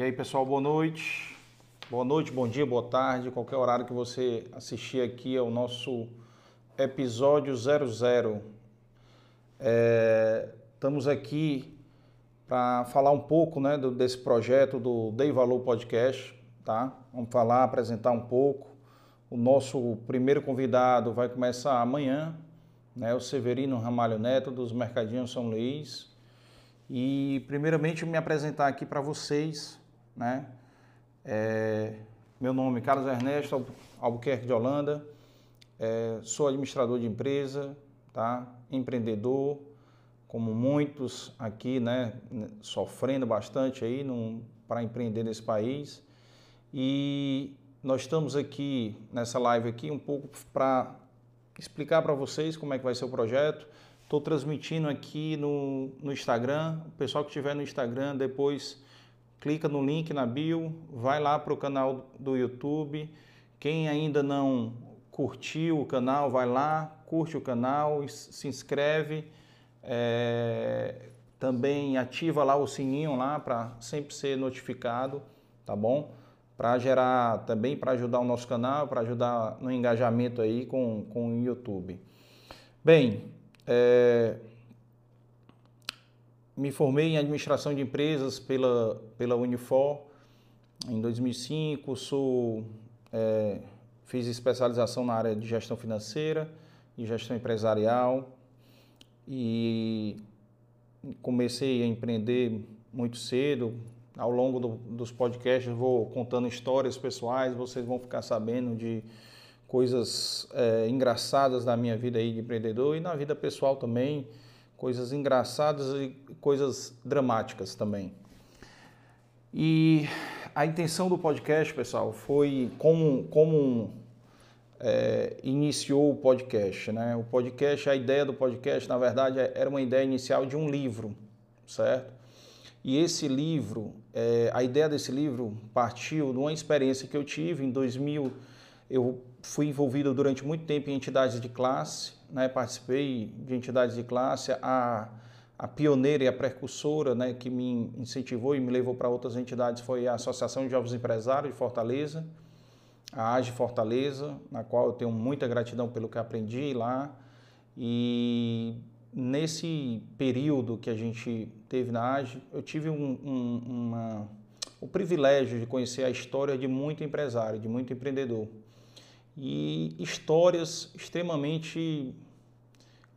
E aí, pessoal, boa noite. Boa noite, bom dia, boa tarde, qualquer horário que você assistir aqui ao nosso episódio 00. É, estamos aqui para falar um pouco né, do, desse projeto do Dei Valor Podcast, tá? Vamos falar, apresentar um pouco. O nosso primeiro convidado vai começar amanhã, né, o Severino Ramalho Neto, dos Mercadinhos São Luís. E, primeiramente, me apresentar aqui para vocês, né? É, meu nome é Carlos Ernesto Albuquerque de Holanda, é, sou administrador de empresa, tá? empreendedor, como muitos aqui, né? sofrendo bastante aí para empreender nesse país. E nós estamos aqui nessa live aqui um pouco para explicar para vocês como é que vai ser o projeto. Estou transmitindo aqui no, no Instagram. O pessoal que estiver no Instagram, depois clica no link na bio, vai lá para o canal do YouTube. Quem ainda não curtiu o canal, vai lá, curte o canal, se inscreve. É, também ativa lá o sininho lá para sempre ser notificado, tá bom? Para gerar também, para ajudar o nosso canal, para ajudar no engajamento aí com, com o YouTube. Bem, é, me formei em administração de empresas pela, pela Unifor. Em 2005, sou, é, fiz especialização na área de gestão financeira e gestão empresarial. E comecei a empreender muito cedo. Ao longo do, dos podcasts vou contando histórias pessoais, vocês vão ficar sabendo de coisas é, engraçadas da minha vida aí de empreendedor e na vida pessoal também, coisas engraçadas e coisas dramáticas também. E a intenção do podcast, pessoal, foi como, como é, iniciou o podcast. Né? O podcast, a ideia do podcast, na verdade, é, era uma ideia inicial de um livro, certo? E esse livro, é, a ideia desse livro partiu de uma experiência que eu tive em 2000. Eu fui envolvido durante muito tempo em entidades de classe, né? participei de entidades de classe. A, a pioneira e a precursora né, que me incentivou e me levou para outras entidades foi a Associação de Jovens Empresários de Fortaleza, a AGE Fortaleza, na qual eu tenho muita gratidão pelo que aprendi lá. E nesse período que a gente teve na AGE, eu tive um, um, uma, o privilégio de conhecer a história de muito empresário, de muito empreendedor e histórias extremamente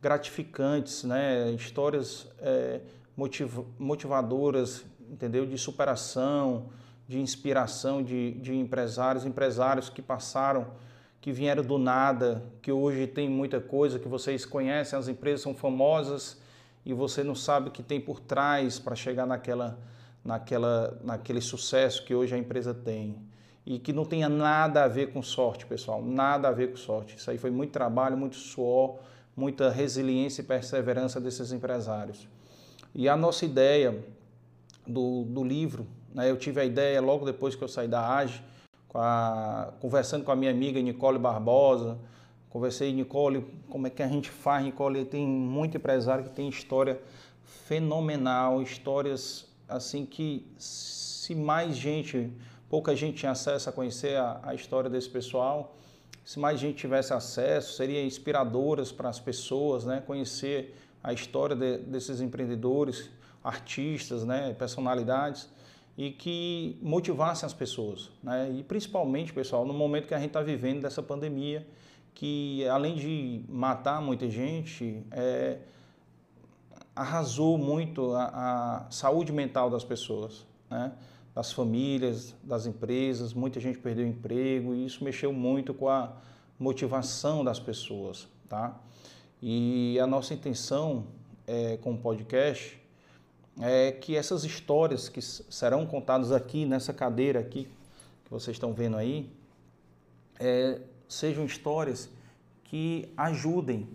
gratificantes, né? Histórias é, motiv motivadoras, entendeu? De superação, de inspiração de, de empresários, empresários que passaram, que vieram do nada, que hoje tem muita coisa, que vocês conhecem, as empresas são famosas e você não sabe o que tem por trás para chegar naquela, naquela, naquele sucesso que hoje a empresa tem e que não tenha nada a ver com sorte, pessoal, nada a ver com sorte. Isso aí foi muito trabalho, muito suor, muita resiliência e perseverança desses empresários. E a nossa ideia do, do livro, né, eu tive a ideia logo depois que eu saí da AGE, com a, conversando com a minha amiga Nicole Barbosa, conversei, Nicole, como é que a gente faz? Nicole, tem muito empresário que tem história fenomenal, histórias assim que se mais gente pouca gente tinha acesso a conhecer a, a história desse pessoal. Se mais gente tivesse acesso, seria inspiradoras para as pessoas, né? Conhecer a história de, desses empreendedores, artistas, né? Personalidades e que motivassem as pessoas, né? E principalmente, pessoal, no momento que a gente está vivendo dessa pandemia, que além de matar muita gente, é, arrasou muito a, a saúde mental das pessoas, né? Das famílias, das empresas, muita gente perdeu emprego e isso mexeu muito com a motivação das pessoas, tá? E a nossa intenção é, com o podcast é que essas histórias que serão contadas aqui nessa cadeira aqui que vocês estão vendo aí é, sejam histórias que ajudem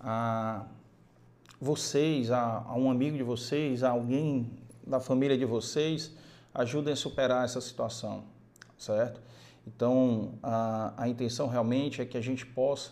a vocês, a, a um amigo de vocês, a alguém da família de vocês ajudem a superar essa situação, certo? Então, a, a intenção realmente é que a gente possa,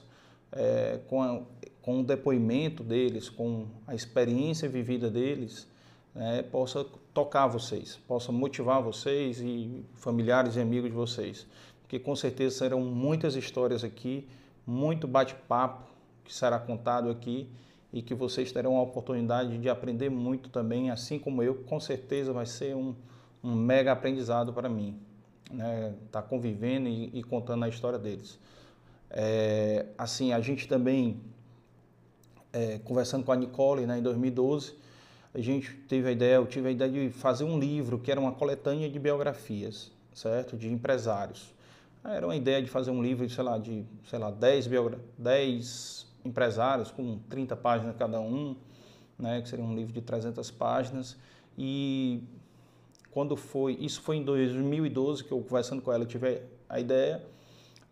é, com, a, com o depoimento deles, com a experiência vivida deles, né, possa tocar vocês, possa motivar vocês e familiares e amigos de vocês. Porque com certeza serão muitas histórias aqui, muito bate-papo que será contado aqui e que vocês terão a oportunidade de aprender muito também, assim como eu, com certeza vai ser um, um mega aprendizado para mim, né? Tá convivendo e, e, contando a história deles. É, assim, a gente também, é, conversando com a Nicole né, em 2012, a gente teve a ideia, eu tive a ideia de fazer um livro que era uma coletânea de biografias, certo? De empresários. Era uma ideia de fazer um livro, sei lá, de, sei lá, 10, 10 empresários com 30 páginas cada um, né, que seria um livro de 300 páginas. E quando foi, isso foi em 2012 que eu conversando com ela tive a ideia.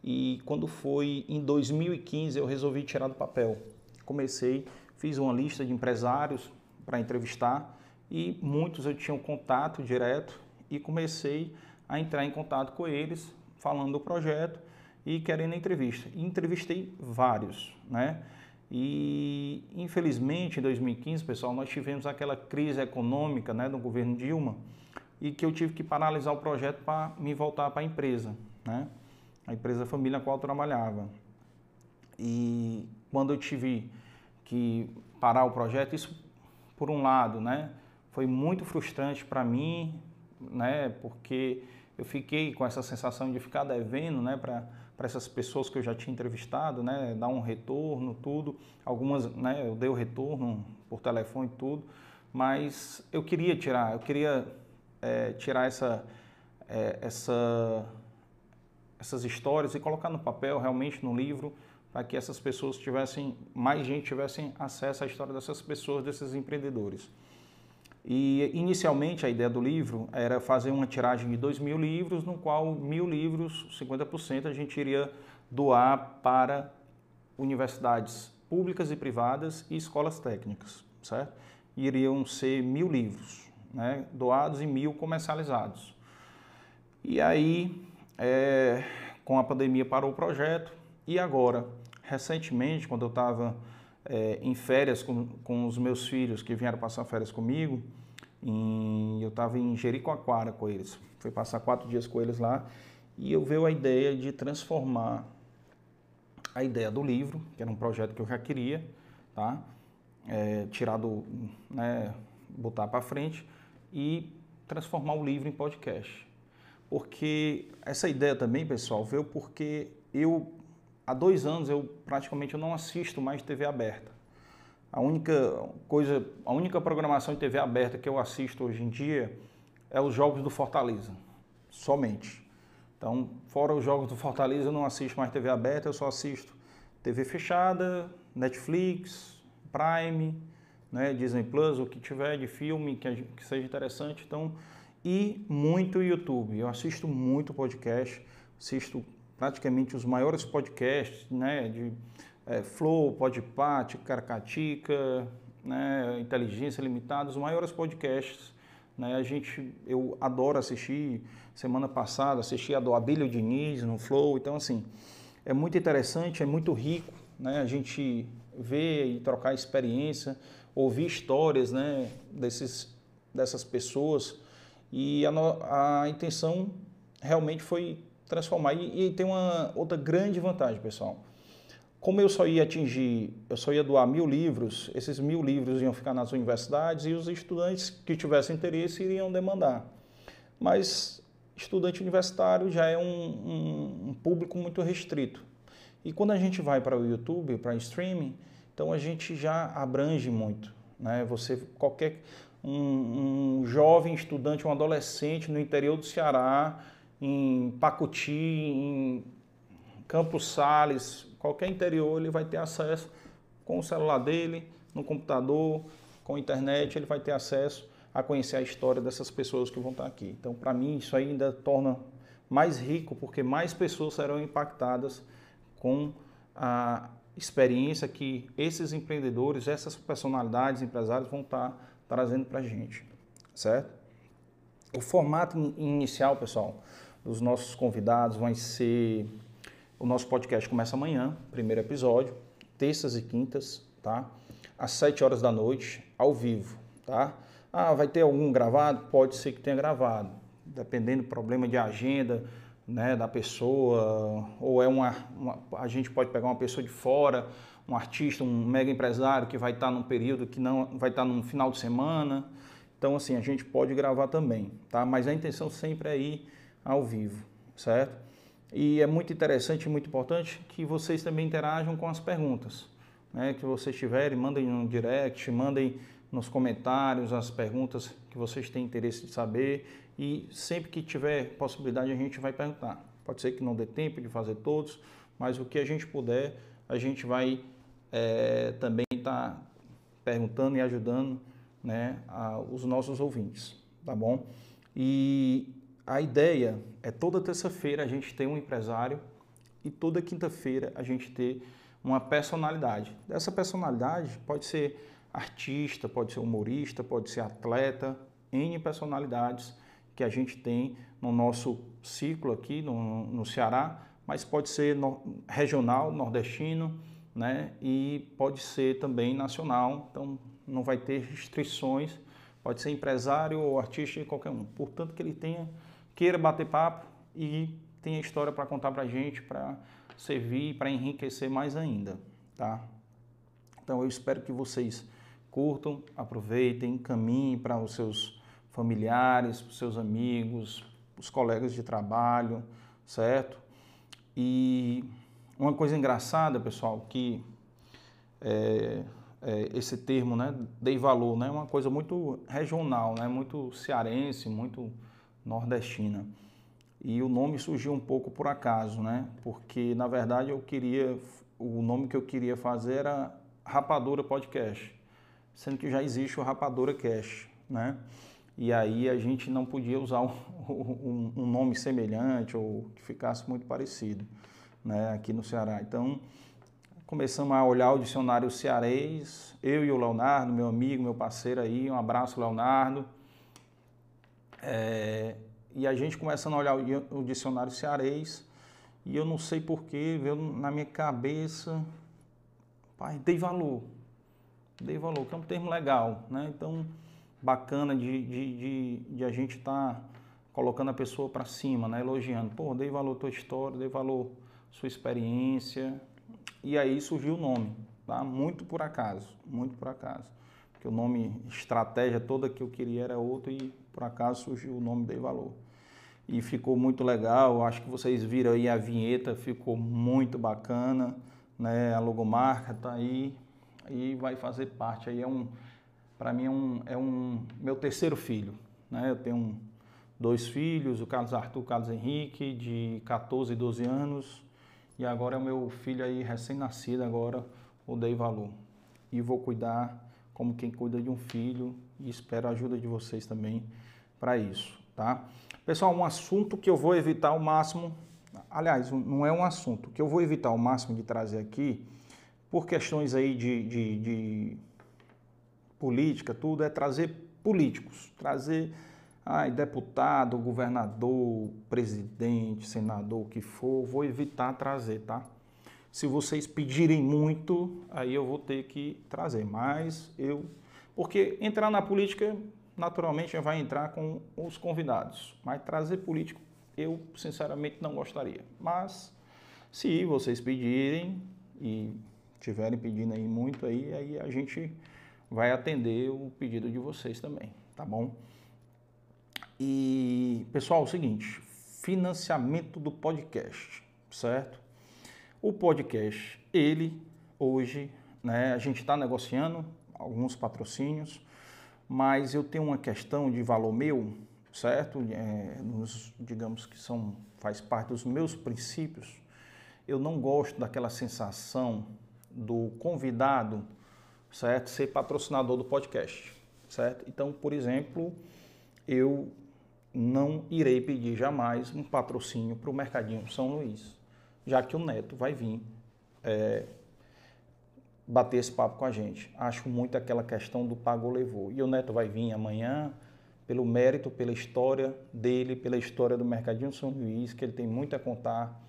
E quando foi em 2015 eu resolvi tirar do papel. Comecei, fiz uma lista de empresários para entrevistar e muitos eu tinha um contato direto e comecei a entrar em contato com eles, falando do projeto e querendo entrevista. E entrevistei vários, né? E infelizmente em 2015, pessoal, nós tivemos aquela crise econômica, né, do governo Dilma, e que eu tive que paralisar o projeto para me voltar para a empresa, né? A empresa família na qual eu trabalhava. E quando eu tive que parar o projeto, isso por um lado, né, foi muito frustrante para mim, né, porque eu fiquei com essa sensação de ficar devendo, né, para para essas pessoas que eu já tinha entrevistado, né, dar um retorno, tudo. Algumas, né, eu dei o retorno por telefone, tudo, mas eu queria tirar, eu queria é, tirar essa, é, essa, essas histórias e colocar no papel, realmente no livro, para que essas pessoas tivessem, mais gente tivessem acesso à história dessas pessoas, desses empreendedores. E inicialmente a ideia do livro era fazer uma tiragem de 2 mil livros, no qual mil livros, 50%, a gente iria doar para universidades públicas e privadas e escolas técnicas, certo? Iriam ser mil livros, né? doados e mil comercializados. E aí, é, com a pandemia parou o projeto e agora, recentemente, quando eu estava é, em férias com, com os meus filhos que vieram passar férias comigo. Em, eu estava em Jericoacoara com eles. Fui passar quatro dias com eles lá e eu veio a ideia de transformar a ideia do livro, que era um projeto que eu já queria, tá? É, tirar do, né, botar para frente e transformar o livro em podcast. Porque essa ideia também, pessoal, veio porque eu há dois anos eu praticamente eu não assisto mais TV aberta. A única coisa, a única programação de TV aberta que eu assisto hoje em dia é os jogos do Fortaleza, somente. Então, fora os jogos do Fortaleza, eu não assisto mais TV aberta, eu só assisto TV fechada, Netflix, Prime, né, Disney Plus, o que tiver de filme que, que seja interessante. Então, e muito YouTube. Eu assisto muito podcast, assisto praticamente os maiores podcasts, né, de é, Flow, Podpah, Caracatica, né, Inteligência Limitada, os maiores podcasts. Né, a gente, eu adoro assistir. Semana passada assisti a do Abílio Diniz no Flow. Então, assim, é muito interessante, é muito rico, né, a gente ver e trocar experiência, ouvir histórias, né, desses, dessas pessoas. E a, a intenção realmente foi transformar. E, e tem uma outra grande vantagem, pessoal. Como eu só ia atingir, eu só ia doar mil livros, esses mil livros iam ficar nas universidades e os estudantes que tivessem interesse iriam demandar. Mas estudante universitário já é um, um, um público muito restrito. E quando a gente vai para o YouTube, para streaming, então a gente já abrange muito. Né? Você, qualquer um, um jovem estudante, um adolescente no interior do Ceará, em Pacuti, em Campos Sales, qualquer interior, ele vai ter acesso com o celular dele, no computador, com a internet, ele vai ter acesso a conhecer a história dessas pessoas que vão estar aqui. Então, para mim, isso ainda torna mais rico, porque mais pessoas serão impactadas com a experiência que esses empreendedores, essas personalidades, empresários vão estar trazendo para a gente, certo? O formato inicial, pessoal, dos nossos convidados vai ser. O nosso podcast começa amanhã, primeiro episódio, terças e quintas, tá? Às 7 horas da noite, ao vivo, tá? Ah, vai ter algum gravado? Pode ser que tenha gravado, dependendo do problema de agenda né, da pessoa, ou é uma, uma, a gente pode pegar uma pessoa de fora, um artista, um mega empresário que vai estar num período que não vai estar num final de semana. Então, assim, a gente pode gravar também, tá? Mas a intenção sempre é ir ao vivo, certo? E é muito interessante e muito importante que vocês também interajam com as perguntas, né? Que vocês tiverem, mandem no direct, mandem nos comentários as perguntas que vocês têm interesse de saber e sempre que tiver possibilidade a gente vai perguntar. Pode ser que não dê tempo de fazer todos, mas o que a gente puder, a gente vai é, também estar tá perguntando e ajudando né, a, os nossos ouvintes, tá bom? E a ideia é toda terça-feira a gente ter um empresário e toda quinta-feira a gente ter uma personalidade. Essa personalidade pode ser artista, pode ser humorista, pode ser atleta, N personalidades que a gente tem no nosso ciclo aqui no, no Ceará, mas pode ser no, regional, nordestino, né? E pode ser também nacional, então não vai ter restrições, pode ser empresário ou artista qualquer um. Portanto, que ele tenha, queira bater papo e tenha história para contar para a gente, para servir, para enriquecer mais ainda, tá? Então eu espero que vocês curtam, aproveitem, caminhem para os seus familiares, para os seus amigos, os colegas de trabalho, certo? E uma coisa engraçada, pessoal, que é, é, esse termo, né, dei valor, né, é uma coisa muito regional, né, muito cearense, muito nordestina. E o nome surgiu um pouco por acaso, né, porque na verdade eu queria, o nome que eu queria fazer era Rapadura Podcast, sendo que já existe o Rapadura Cash, né? E aí a gente não podia usar um, um, um nome semelhante ou que ficasse muito parecido né, aqui no Ceará. Então, começamos a olhar o dicionário cearês, eu e o Leonardo, meu amigo, meu parceiro aí, um abraço, Leonardo. É, e a gente começando a olhar o, o dicionário cearês, e eu não sei porquê, veio na minha cabeça, pai, dei valor. Dei valor, que é um termo legal, né? Então, bacana de, de, de, de a gente estar tá colocando a pessoa para cima, né? Elogiando. Pô, dei valor à tua história, dei valor sua experiência. E aí surgiu o nome, tá? Muito por acaso, muito por acaso. Porque o nome, estratégia toda que eu queria era outro e por acaso surgiu o nome Dei Valor. E ficou muito legal, acho que vocês viram aí a vinheta, ficou muito bacana, né? A logomarca tá aí e vai fazer parte aí, é um, para mim é um, é um meu terceiro filho, né? Eu tenho um, dois filhos, o Carlos Arthur, o Carlos Henrique, de 14 e 12 anos, e agora é o meu filho aí recém-nascido agora, o Dei Valor. E vou cuidar como quem cuida de um filho e espero a ajuda de vocês também para isso, tá? Pessoal, um assunto que eu vou evitar ao máximo, aliás, não é um assunto, que eu vou evitar ao máximo de trazer aqui, por questões aí de, de, de política, tudo, é trazer políticos, trazer ai, deputado, governador, presidente, senador, o que for, vou evitar trazer, tá? Se vocês pedirem muito, aí eu vou ter que trazer, mas eu. Porque entrar na política, naturalmente, vai entrar com os convidados, mas trazer político, eu sinceramente não gostaria. Mas, se vocês pedirem e tiverem pedindo aí muito, aí, aí a gente vai atender o pedido de vocês também, tá bom? E, pessoal, é o seguinte, financiamento do podcast, certo? O podcast, ele, hoje, né, a gente está negociando alguns patrocínios, mas eu tenho uma questão de valor meu, certo? É, nos, digamos que são, faz parte dos meus princípios. Eu não gosto daquela sensação do convidado, certo? Ser patrocinador do podcast, certo? Então, por exemplo, eu não irei pedir jamais um patrocínio para o Mercadinho São Luís, já que o Neto vai vir é, bater esse papo com a gente. Acho muito aquela questão do pagou levou. E o Neto vai vir amanhã pelo mérito, pela história dele, pela história do Mercadinho São Luís, que ele tem muito a contar,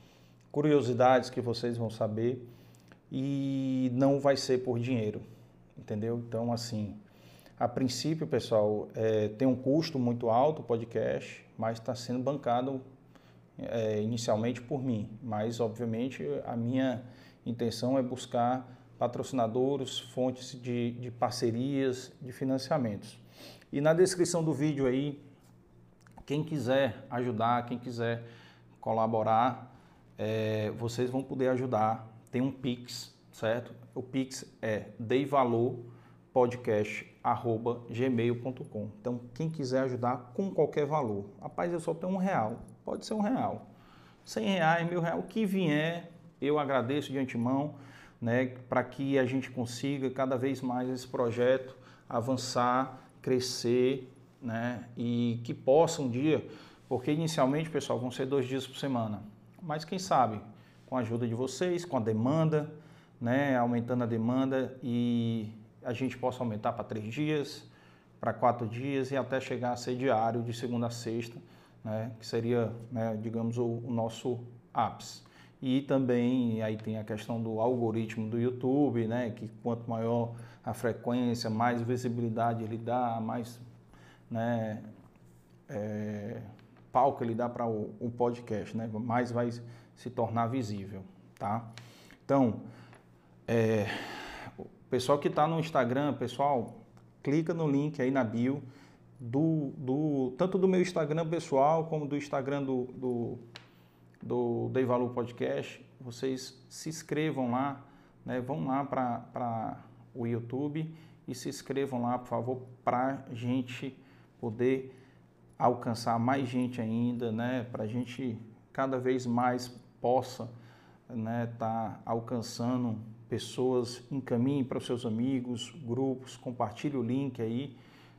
curiosidades que vocês vão saber e não vai ser por dinheiro, entendeu? Então, assim, A princípio, pessoal, é, tem um custo muito alto o podcast, mas está sendo bancado é, inicialmente por mim. Mas, obviamente, a minha intenção é buscar patrocinadores, fontes de, de parcerias, de financiamentos. E na descrição do vídeo aí, quem quiser ajudar, quem quiser colaborar, é, vocês vão poder ajudar. Tem um Pix, certo? O Pix é deivalorpodcast.gmail.com Então, quem quiser ajudar com qualquer valor. Rapaz, eu só tenho um real. Pode ser um real. Cem reais, mil reais, o que vier, eu agradeço de antemão, né? Para que a gente consiga cada vez mais esse projeto avançar, crescer, né? E que possa um dia, porque inicialmente, pessoal, vão ser dois dias por semana. Mas quem sabe, com a ajuda de vocês, com a demanda, né? Aumentando a demanda e a gente possa aumentar para três dias, para quatro dias e até chegar a ser diário de segunda a sexta, né? Que seria, né, digamos, o, o nosso ápice. E também aí tem a questão do algoritmo do YouTube, né? Que quanto maior a frequência, mais visibilidade ele dá, mais né, é, palco ele dá para o, o, podcast, né? Mais vai se tornar visível, tá? Então, é, o pessoal que está no Instagram, pessoal, clica no link aí na bio do, do tanto do meu Instagram pessoal como do Instagram do, do, do Dei Valor Podcast. Vocês se inscrevam lá, né? Vão lá para o YouTube e se inscrevam lá, por favor, para gente poder alcançar mais gente ainda, né? Para a gente cada vez mais possa né, tá alcançando pessoas, encaminhe para os seus amigos, grupos, compartilhe o link aí.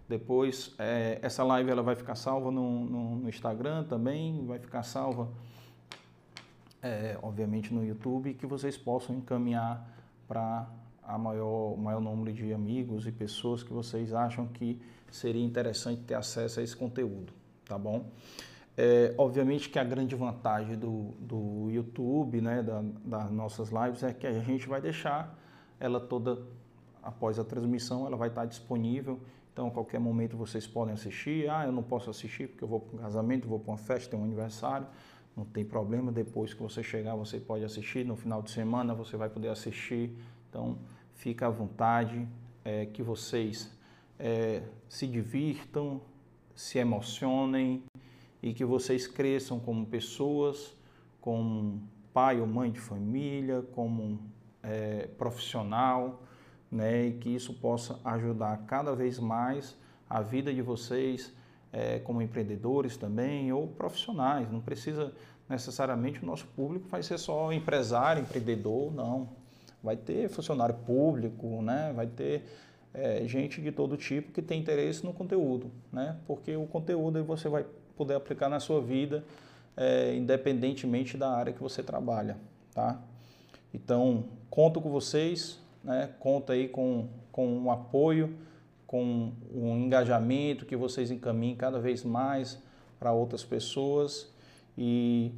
Depois, é, essa live ela vai ficar salva no, no, no Instagram também, vai ficar salva, é, obviamente, no YouTube, que vocês possam encaminhar para a maior, o maior número de amigos e pessoas que vocês acham que seria interessante ter acesso a esse conteúdo, tá bom? É, obviamente que a grande vantagem do, do YouTube, né, da, das nossas lives, é que a gente vai deixar ela toda após a transmissão, ela vai estar disponível. Então, a qualquer momento vocês podem assistir. Ah, eu não posso assistir porque eu vou para um casamento, vou para uma festa, tem um aniversário. Não tem problema. Depois que você chegar, você pode assistir. No final de semana, você vai poder assistir. Então, fica à vontade, é, que vocês é, se divirtam, se emocionem e que vocês cresçam como pessoas, como pai ou mãe de família, como é, profissional, né? E que isso possa ajudar cada vez mais a vida de vocês é, como empreendedores também ou profissionais. Não precisa necessariamente o nosso público vai ser só empresário, empreendedor, não. Vai ter funcionário público, né? Vai ter é, gente de todo tipo que tem interesse no conteúdo, né? Porque o conteúdo você vai poder aplicar na sua vida, é, independentemente da área que você trabalha, tá? Então, conto com vocês, né? Conto aí com, com um apoio, com um engajamento que vocês encaminhem cada vez mais para outras pessoas e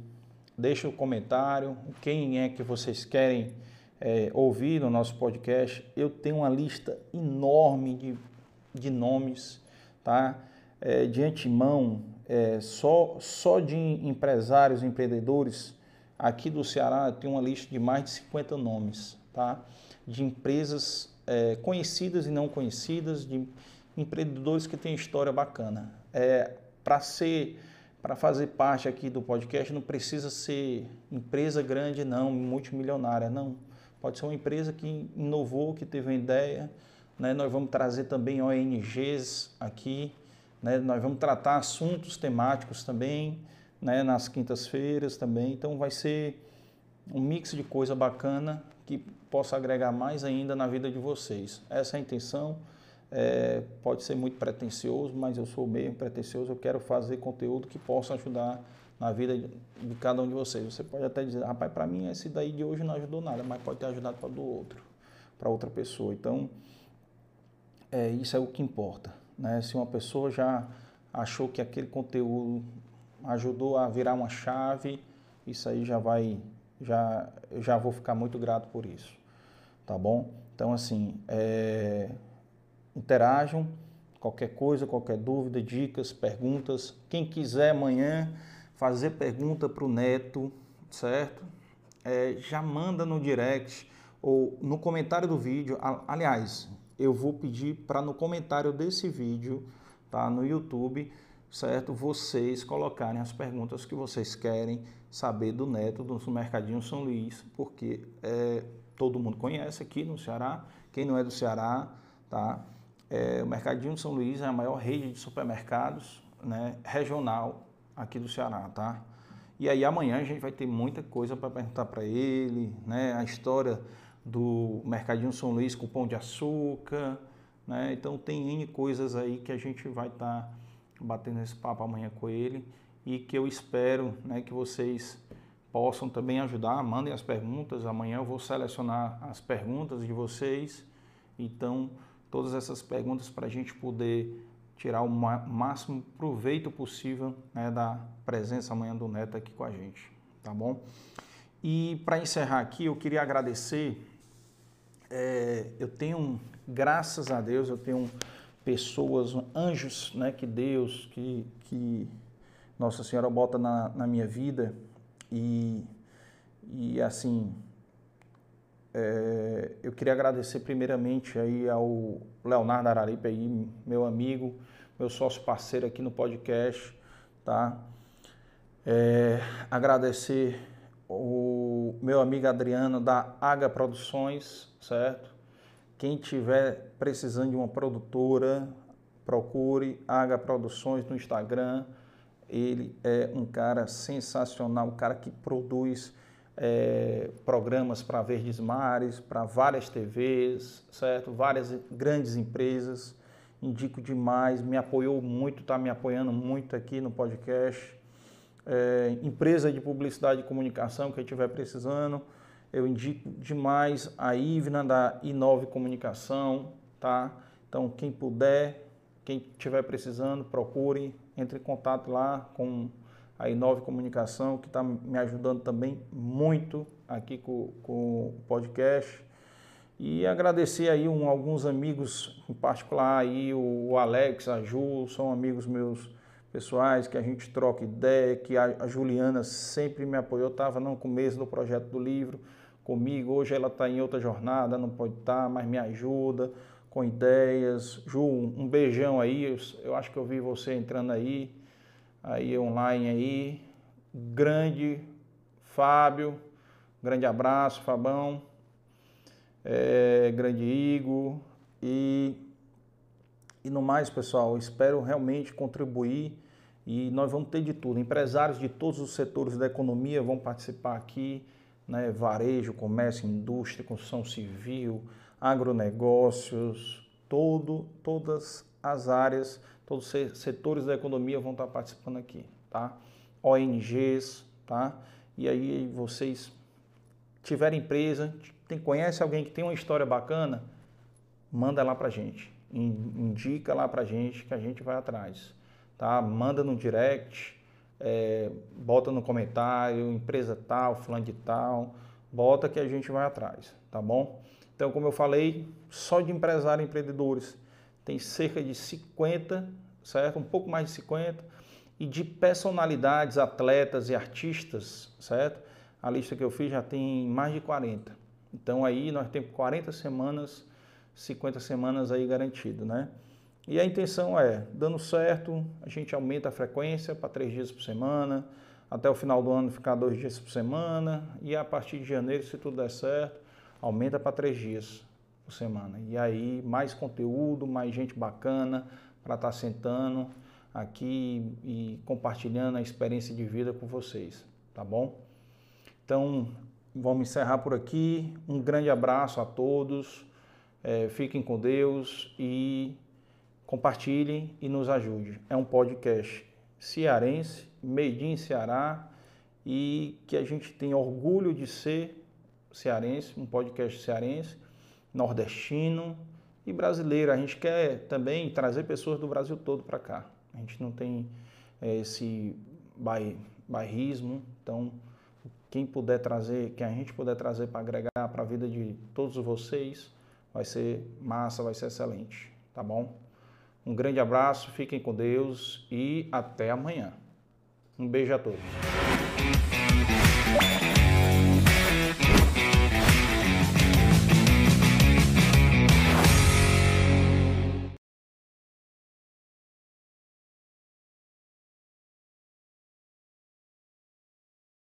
deixa o um comentário, quem é que vocês querem é, ouvir no nosso podcast, eu tenho uma lista enorme de, de nomes, tá? É, de antemão, é, só, só de empresários, empreendedores aqui do Ceará, tenho uma lista de mais de 50 nomes, tá? De empresas é, conhecidas e não conhecidas, de empreendedores que têm história bacana. É, Para ser para fazer parte aqui do podcast não precisa ser empresa grande não, multimilionária não Pode ser uma empresa que inovou, que teve uma ideia. Né? Nós vamos trazer também ONGs aqui. Né? Nós vamos tratar assuntos temáticos também né? nas quintas-feiras também. Então vai ser um mix de coisa bacana que possa agregar mais ainda na vida de vocês. Essa é a intenção. É, pode ser muito pretencioso, mas eu sou bem pretencioso. Eu quero fazer conteúdo que possa ajudar na vida de cada um de vocês. Você pode até dizer, rapaz, para mim esse daí de hoje não ajudou nada, mas pode ter ajudado para do outro, para outra pessoa. Então, é, isso é o que importa. Né? Se uma pessoa já achou que aquele conteúdo ajudou a virar uma chave, isso aí já vai, já, eu já vou ficar muito grato por isso, tá bom? Então, assim, é, interajam, Qualquer coisa, qualquer dúvida, dicas, perguntas. Quem quiser amanhã fazer pergunta para o Neto, certo? É, já manda no direct ou no comentário do vídeo. Aliás, eu vou pedir para no comentário desse vídeo, tá, no YouTube, certo? Vocês colocarem as perguntas que vocês querem saber do Neto do Mercadinho São Luís, porque é, todo mundo conhece aqui no Ceará. Quem não é do Ceará, tá? É, o Mercadinho São Luís é a maior rede de supermercados né, regional aqui do Ceará, tá? E aí amanhã a gente vai ter muita coisa para perguntar para ele, né? A história do Mercadinho São Luís com pão de açúcar, né? Então tem N coisas aí que a gente vai estar tá batendo esse papo amanhã com ele e que eu espero né, que vocês possam também ajudar. Mandem as perguntas, amanhã eu vou selecionar as perguntas de vocês. Então, todas essas perguntas para a gente poder tirar o máximo proveito possível né, da presença amanhã do Neto aqui com a gente, tá bom? E para encerrar aqui, eu queria agradecer é, eu tenho, graças a Deus, eu tenho pessoas, anjos, né, que Deus, que, que Nossa Senhora bota na, na minha vida e, e assim, é, eu queria agradecer primeiramente aí ao Leonardo Araripe aí, meu amigo, meu sócio parceiro aqui no podcast, tá? É, agradecer o meu amigo Adriano da Aga Produções, certo? Quem tiver precisando de uma produtora, procure Aga Produções no Instagram. Ele é um cara sensacional, um cara que produz é, programas para Verdes Mares, para várias TVs, certo? Várias grandes empresas. Indico demais, me apoiou muito, está me apoiando muito aqui no podcast é, empresa de publicidade e comunicação que estiver precisando, eu indico demais a Ivna da Inove Comunicação, tá? Então, quem puder, quem estiver precisando, procure, entre em contato lá com a Inove Comunicação, que está me ajudando também muito aqui com, com o podcast. E agradecer aí um, alguns amigos, em particular aí o Alex, a Ju, são amigos meus pessoais, que a gente troca ideia, que a, Juliana sempre me apoiou, estava no começo do projeto do livro comigo, hoje ela está em outra jornada, não pode estar, tá, mas me ajuda com ideias. Ju, um beijão aí, eu, eu acho que eu vi você entrando aí, aí online aí. Grande Fábio, grande abraço, Fabão, é, grande Igor e e no mais, pessoal, espero realmente contribuir e nós vamos ter de tudo. Empresários de todos os setores da economia vão participar aqui, né? varejo, comércio, indústria, construção civil, agronegócios, todo, todas as áreas, todos os setores da economia vão estar participando aqui, tá? ONGs, tá? E aí vocês tiverem empresa, tem, conhece alguém que tem uma história bacana, manda lá pra gente indica lá para gente que a gente vai atrás, tá? Manda no direct, é, bota no comentário, empresa tal, fulano de tal, bota que a gente vai atrás, tá bom? Então, como eu falei, só de empresário e empreendedores tem cerca de 50, certo? Um pouco mais de 50, e de personalidades, atletas e artistas, certo? A lista que eu fiz já tem mais de 40. Então aí nós temos 40 semanas 50 semanas aí garantido, né? E a intenção é, dando certo, a gente aumenta a frequência para três dias por semana, até o final do ano ficar dois dias por semana, e a partir de janeiro, se tudo der certo, aumenta para três dias por semana. E aí, mais conteúdo, mais gente bacana para estar tá sentando aqui e compartilhando a experiência de vida com vocês, tá bom? Então, vamos encerrar por aqui. Um grande abraço a todos. É, fiquem com Deus e compartilhem e nos ajude. É um podcast cearense, made in Ceará e que a gente tem orgulho de ser cearense, um podcast cearense, nordestino e brasileiro. A gente quer também trazer pessoas do Brasil todo para cá. A gente não tem é, esse bairrismo, então quem puder trazer, que a gente puder trazer para agregar para a vida de todos vocês, vai ser massa, vai ser excelente, tá bom? Um grande abraço, fiquem com Deus e até amanhã. Um beijo a todos.